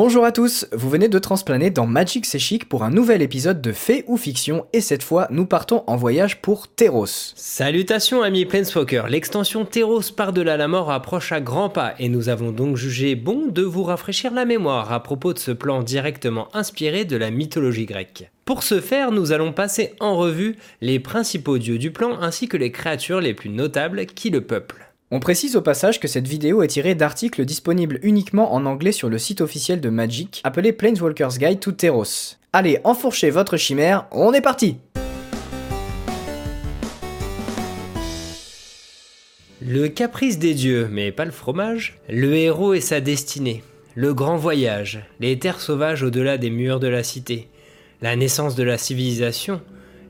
Bonjour à tous, vous venez de transplaner dans Magic C'est Chic pour un nouvel épisode de Fait ou Fiction et cette fois nous partons en voyage pour Terros. Salutations amis Planeswalker, l'extension Terros par-delà la mort approche à grands pas et nous avons donc jugé bon de vous rafraîchir la mémoire à propos de ce plan directement inspiré de la mythologie grecque. Pour ce faire, nous allons passer en revue les principaux dieux du plan ainsi que les créatures les plus notables qui le peuplent. On précise au passage que cette vidéo est tirée d'articles disponibles uniquement en anglais sur le site officiel de Magic, appelé Planeswalker's Guide to Teros. Allez, enfourchez votre chimère, on est parti Le caprice des dieux, mais pas le fromage. Le héros et sa destinée. Le grand voyage. Les terres sauvages au-delà des murs de la cité. La naissance de la civilisation.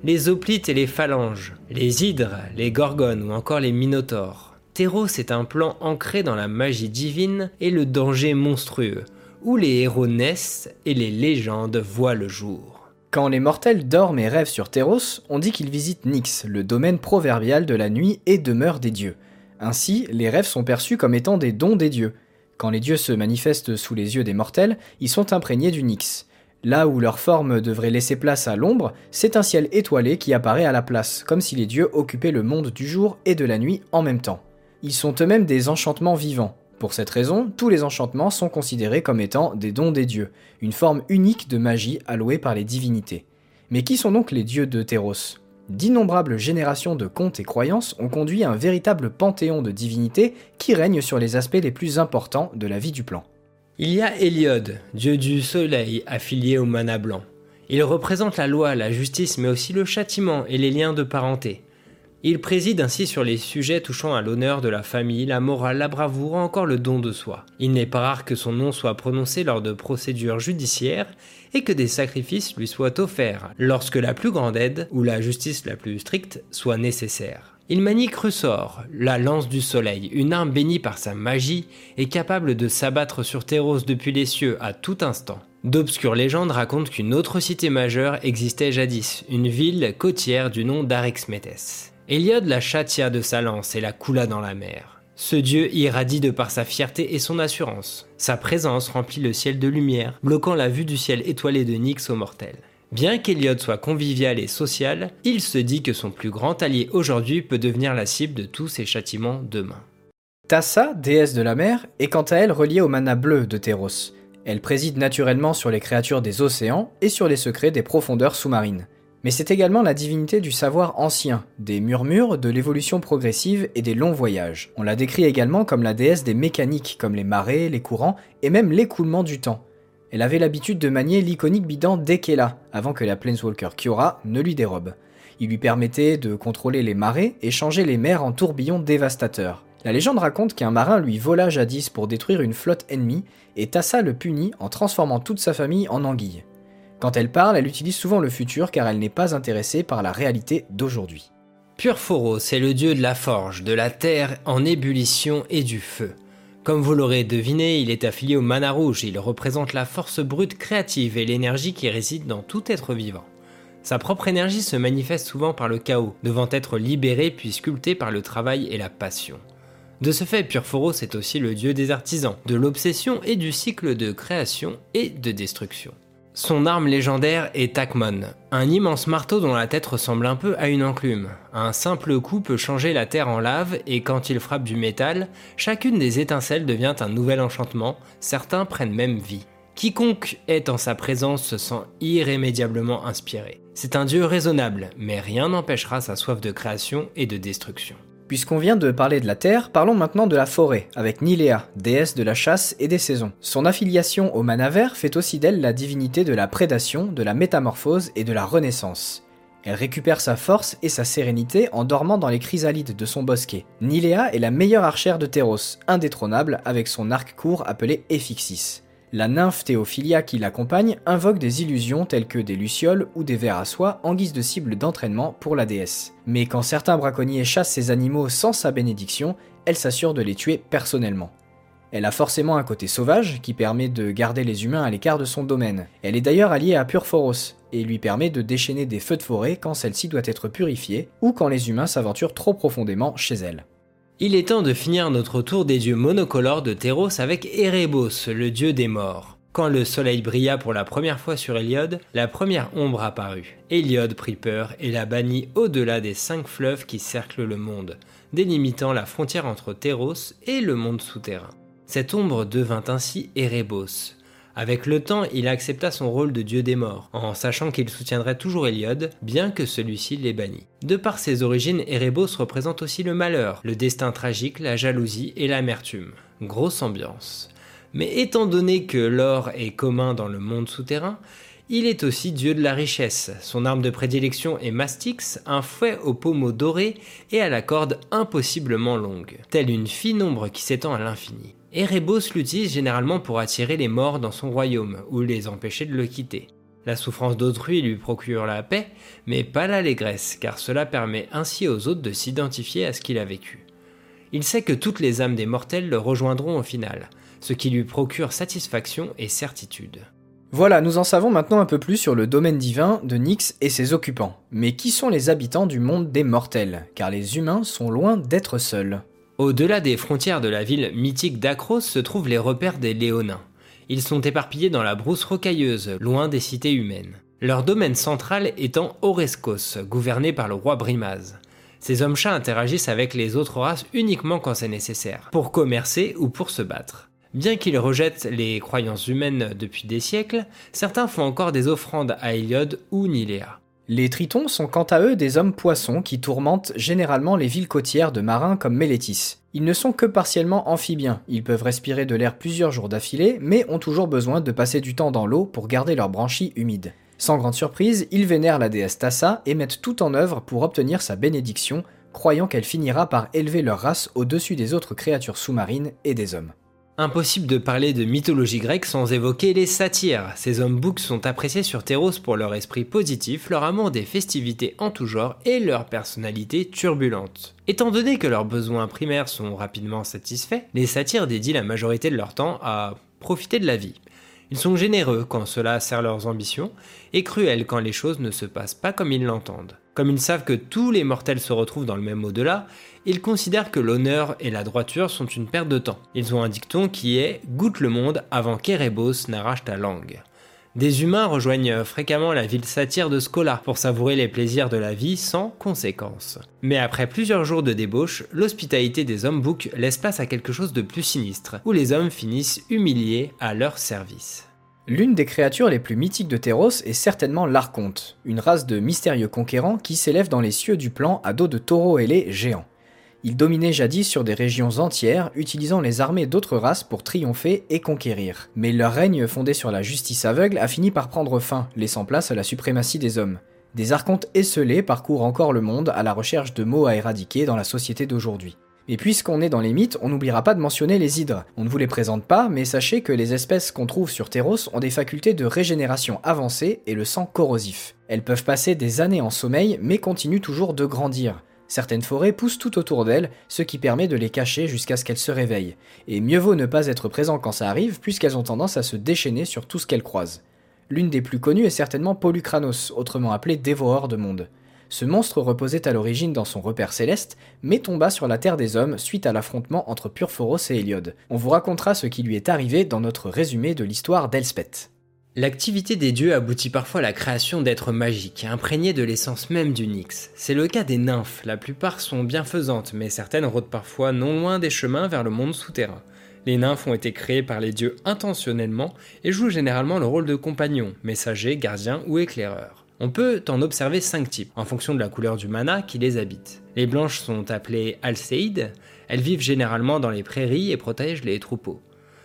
Les hoplites et les phalanges. Les hydres, les gorgones ou encore les minotaures. Terros est un plan ancré dans la magie divine et le danger monstrueux, où les héros naissent et les légendes voient le jour. Quand les mortels dorment et rêvent sur Terros, on dit qu'ils visitent Nyx, le domaine proverbial de la nuit et demeure des dieux. Ainsi, les rêves sont perçus comme étant des dons des dieux. Quand les dieux se manifestent sous les yeux des mortels, ils sont imprégnés du Nyx. Là où leur forme devrait laisser place à l'ombre, c'est un ciel étoilé qui apparaît à la place, comme si les dieux occupaient le monde du jour et de la nuit en même temps. Ils sont eux-mêmes des enchantements vivants. Pour cette raison, tous les enchantements sont considérés comme étant des dons des dieux, une forme unique de magie allouée par les divinités. Mais qui sont donc les dieux de Théros? D'innombrables générations de contes et croyances ont conduit à un véritable panthéon de divinités qui règne sur les aspects les plus importants de la vie du plan. Il y a Héliode, dieu du soleil affilié au mana blanc. Il représente la loi, la justice, mais aussi le châtiment et les liens de parenté. Il préside ainsi sur les sujets touchant à l'honneur de la famille, la morale, la bravoure ou encore le don de soi. Il n'est pas rare que son nom soit prononcé lors de procédures judiciaires et que des sacrifices lui soient offerts lorsque la plus grande aide ou la justice la plus stricte soit nécessaire. Il manie Crussor, la lance du soleil, une arme bénie par sa magie et capable de s'abattre sur Théros depuis les cieux à tout instant. D'obscures légendes racontent qu'une autre cité majeure existait jadis, une ville côtière du nom d'Arexmétès. Eliod la châtia de sa lance et la coula dans la mer. Ce dieu irradie de par sa fierté et son assurance. Sa présence remplit le ciel de lumière, bloquant la vue du ciel étoilé de Nyx aux mortels. Bien qu'Eliod soit convivial et social, il se dit que son plus grand allié aujourd'hui peut devenir la cible de tous ses châtiments demain. Tassa, déesse de la mer, est quant à elle reliée au mana bleu de Théros. Elle préside naturellement sur les créatures des océans et sur les secrets des profondeurs sous-marines. Mais c'est également la divinité du savoir ancien, des murmures, de l'évolution progressive et des longs voyages. On la décrit également comme la déesse des mécaniques, comme les marées, les courants et même l'écoulement du temps. Elle avait l'habitude de manier l'iconique bidon d'Ekela, avant que la Planeswalker Kiora ne lui dérobe. Il lui permettait de contrôler les marées et changer les mers en tourbillons dévastateurs. La légende raconte qu'un marin lui vola jadis pour détruire une flotte ennemie, et Tassa le punit en transformant toute sa famille en anguilles. Quand elle parle, elle utilise souvent le futur car elle n'est pas intéressée par la réalité d'aujourd'hui. Purphoros est le dieu de la forge, de la terre en ébullition et du feu. Comme vous l'aurez deviné, il est affilié au mana rouge, il représente la force brute créative et l'énergie qui réside dans tout être vivant. Sa propre énergie se manifeste souvent par le chaos, devant être libérée puis sculptée par le travail et la passion. De ce fait, Purphoros est aussi le dieu des artisans, de l'obsession et du cycle de création et de destruction. Son arme légendaire est Takmon, un immense marteau dont la tête ressemble un peu à une enclume. Un simple coup peut changer la terre en lave et quand il frappe du métal, chacune des étincelles devient un nouvel enchantement, certains prennent même vie. Quiconque est en sa présence se sent irrémédiablement inspiré. C'est un dieu raisonnable, mais rien n'empêchera sa soif de création et de destruction. Puisqu'on vient de parler de la Terre, parlons maintenant de la forêt, avec Nilea, déesse de la chasse et des saisons. Son affiliation au mana vert fait aussi d'elle la divinité de la prédation, de la métamorphose et de la renaissance. Elle récupère sa force et sa sérénité en dormant dans les chrysalides de son bosquet. Nilea est la meilleure archère de Théros, indétrônable avec son arc court appelé Ephixis. La nymphe Théophilia qui l'accompagne invoque des illusions telles que des lucioles ou des vers à soie en guise de cible d'entraînement pour la déesse. Mais quand certains braconniers chassent ces animaux sans sa bénédiction, elle s'assure de les tuer personnellement. Elle a forcément un côté sauvage qui permet de garder les humains à l'écart de son domaine. Elle est d'ailleurs alliée à Purphoros et lui permet de déchaîner des feux de forêt quand celle-ci doit être purifiée ou quand les humains s'aventurent trop profondément chez elle. Il est temps de finir notre tour des dieux monocolores de Théros avec Erebos, le dieu des morts. Quand le soleil brilla pour la première fois sur Héliode, la première ombre apparut. Héliode prit peur et la bannit au-delà des cinq fleuves qui cerclent le monde, délimitant la frontière entre Théros et le monde souterrain. Cette ombre devint ainsi Erebos. Avec le temps, il accepta son rôle de dieu des morts, en sachant qu'il soutiendrait toujours Héliode, bien que celui-ci l'ait banni. De par ses origines, Erebos représente aussi le malheur, le destin tragique, la jalousie et l'amertume. Grosse ambiance. Mais étant donné que l'or est commun dans le monde souterrain, il est aussi dieu de la richesse. Son arme de prédilection est Mastix, un fouet au pommeau doré et à la corde impossiblement longue, telle une fine ombre qui s'étend à l'infini. Erebos l'utilise généralement pour attirer les morts dans son royaume ou les empêcher de le quitter. La souffrance d'autrui lui procure la paix, mais pas l'allégresse, car cela permet ainsi aux autres de s'identifier à ce qu'il a vécu. Il sait que toutes les âmes des mortels le rejoindront au final, ce qui lui procure satisfaction et certitude. Voilà, nous en savons maintenant un peu plus sur le domaine divin de Nyx et ses occupants. Mais qui sont les habitants du monde des mortels? Car les humains sont loin d'être seuls. Au-delà des frontières de la ville mythique d'Acros se trouvent les repères des Léonins. Ils sont éparpillés dans la brousse rocailleuse, loin des cités humaines. Leur domaine central étant Orescos, gouverné par le roi Brimaz. Ces hommes-chats interagissent avec les autres races uniquement quand c'est nécessaire, pour commercer ou pour se battre. Bien qu'ils rejettent les croyances humaines depuis des siècles, certains font encore des offrandes à Héliode ou Niléa. Les tritons sont quant à eux des hommes poissons qui tourmentent généralement les villes côtières de marins comme Mélétis. Ils ne sont que partiellement amphibiens, ils peuvent respirer de l'air plusieurs jours d'affilée, mais ont toujours besoin de passer du temps dans l'eau pour garder leurs branchies humides. Sans grande surprise, ils vénèrent la déesse Tassa et mettent tout en œuvre pour obtenir sa bénédiction, croyant qu'elle finira par élever leur race au-dessus des autres créatures sous-marines et des hommes. Impossible de parler de mythologie grecque sans évoquer les satyres. Ces hommes boucs sont appréciés sur Théros pour leur esprit positif, leur amour des festivités en tout genre et leur personnalité turbulente. Étant donné que leurs besoins primaires sont rapidement satisfaits, les satyres dédient la majorité de leur temps à profiter de la vie. Ils sont généreux quand cela sert leurs ambitions et cruels quand les choses ne se passent pas comme ils l'entendent. Comme ils savent que tous les mortels se retrouvent dans le même au-delà, ils considèrent que l'honneur et la droiture sont une perte de temps. Ils ont un dicton qui est Goûte le monde avant qu'Erebos n'arrache ta langue. Des humains rejoignent fréquemment la ville satire de Scola pour savourer les plaisirs de la vie sans conséquences. Mais après plusieurs jours de débauche, l'hospitalité des hommes boucs laisse place à quelque chose de plus sinistre, où les hommes finissent humiliés à leur service. L'une des créatures les plus mythiques de Théros est certainement l'Archonte, une race de mystérieux conquérants qui s'élève dans les cieux du plan à dos de taureaux ailés géants. Il dominait jadis sur des régions entières, utilisant les armées d'autres races pour triompher et conquérir. Mais leur règne fondé sur la justice aveugle a fini par prendre fin, laissant place à la suprématie des hommes. Des archontes esselés parcourent encore le monde à la recherche de mots à éradiquer dans la société d'aujourd'hui. Et puisqu'on est dans les mythes, on n'oubliera pas de mentionner les hydres. On ne vous les présente pas, mais sachez que les espèces qu'on trouve sur Théros ont des facultés de régénération avancées et le sang corrosif. Elles peuvent passer des années en sommeil, mais continuent toujours de grandir. Certaines forêts poussent tout autour d'elles, ce qui permet de les cacher jusqu'à ce qu'elles se réveillent. Et mieux vaut ne pas être présent quand ça arrive, puisqu'elles ont tendance à se déchaîner sur tout ce qu'elles croisent. L'une des plus connues est certainement Polukranos, autrement appelé dévoreur de monde. Ce monstre reposait à l'origine dans son repère céleste, mais tomba sur la terre des hommes suite à l'affrontement entre Purphoros et Héliode. On vous racontera ce qui lui est arrivé dans notre résumé de l'histoire d'Elspeth. L'activité des dieux aboutit parfois à la création d'êtres magiques, imprégnés de l'essence même du Nyx. C'est le cas des nymphes, la plupart sont bienfaisantes, mais certaines rôdent parfois non loin des chemins vers le monde souterrain. Les nymphes ont été créées par les dieux intentionnellement et jouent généralement le rôle de compagnons, messagers, gardiens ou éclaireurs. On peut en observer cinq types, en fonction de la couleur du mana qui les habite. Les blanches sont appelées Alcéides, elles vivent généralement dans les prairies et protègent les troupeaux.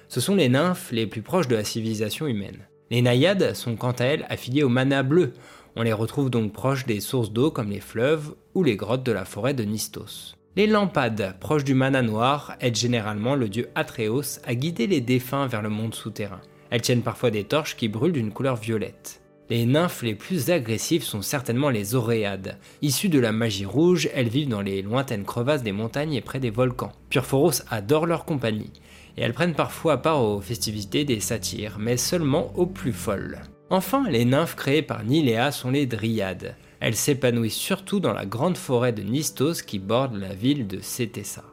Ce sont les nymphes les plus proches de la civilisation humaine. Les naïades sont quant à elles affiliées au mana bleu. On les retrouve donc proches des sources d'eau comme les fleuves ou les grottes de la forêt de Nistos. Les lampades, proches du mana noir, aident généralement le dieu Atreos à guider les défunts vers le monde souterrain. Elles tiennent parfois des torches qui brûlent d'une couleur violette. Les nymphes les plus agressives sont certainement les oréades. Issues de la magie rouge, elles vivent dans les lointaines crevasses des montagnes et près des volcans. Purphoros adore leur compagnie et elles prennent parfois part aux festivités des satyres, mais seulement aux plus folles. Enfin, les nymphes créées par Niléa sont les dryades. Elles s'épanouissent surtout dans la grande forêt de Nistos qui borde la ville de Cétessa.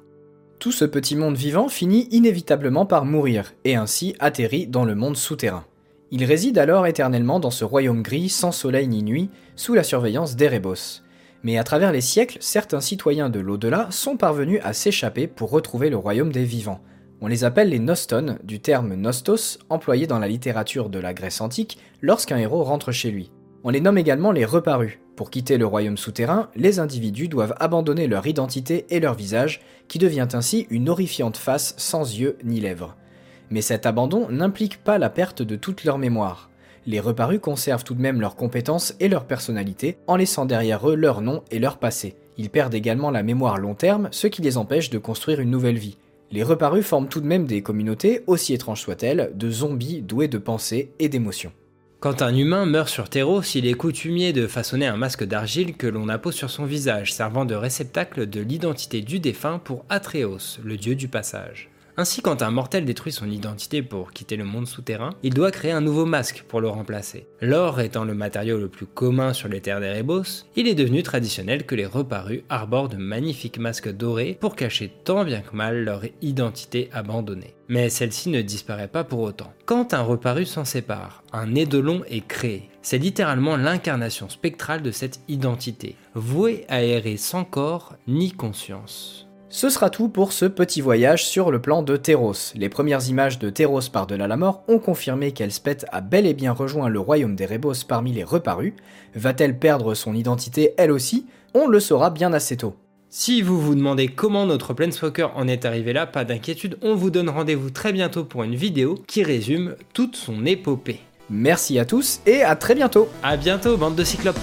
Tout ce petit monde vivant finit inévitablement par mourir, et ainsi atterrit dans le monde souterrain. Il réside alors éternellement dans ce royaume gris sans soleil ni nuit, sous la surveillance d'Erebos. Mais à travers les siècles, certains citoyens de l'au-delà sont parvenus à s'échapper pour retrouver le royaume des vivants. On les appelle les Noston, du terme nostos, employé dans la littérature de la Grèce antique lorsqu'un héros rentre chez lui. On les nomme également les reparus. Pour quitter le royaume souterrain, les individus doivent abandonner leur identité et leur visage, qui devient ainsi une horrifiante face sans yeux ni lèvres. Mais cet abandon n'implique pas la perte de toute leur mémoire. Les reparus conservent tout de même leurs compétences et leur personnalité, en laissant derrière eux leur nom et leur passé. Ils perdent également la mémoire long terme, ce qui les empêche de construire une nouvelle vie. Les reparus forment tout de même des communautés, aussi étranges soient-elles, de zombies doués de pensées et d'émotions. Quand un humain meurt sur Terros, il est coutumier de façonner un masque d'argile que l'on appose sur son visage, servant de réceptacle de l'identité du défunt pour Atreos, le dieu du passage. Ainsi, quand un mortel détruit son identité pour quitter le monde souterrain, il doit créer un nouveau masque pour le remplacer. L'or étant le matériau le plus commun sur les terres d'Erebos, il est devenu traditionnel que les reparus arborent de magnifiques masques dorés pour cacher tant bien que mal leur identité abandonnée. Mais celle-ci ne disparaît pas pour autant. Quand un reparu s'en sépare, un édolon est créé. C'est littéralement l'incarnation spectrale de cette identité, vouée à errer sans corps ni conscience. Ce sera tout pour ce petit voyage sur le plan de Terros. Les premières images de Terros par-delà la mort ont confirmé qu'Elspeth a bel et bien rejoint le royaume des Rebos parmi les reparus. Va-t-elle perdre son identité elle aussi? On le saura bien assez tôt. Si vous vous demandez comment notre Planeswalker en est arrivé là, pas d'inquiétude, on vous donne rendez-vous très bientôt pour une vidéo qui résume toute son épopée. Merci à tous et à très bientôt À bientôt, bande de cyclopes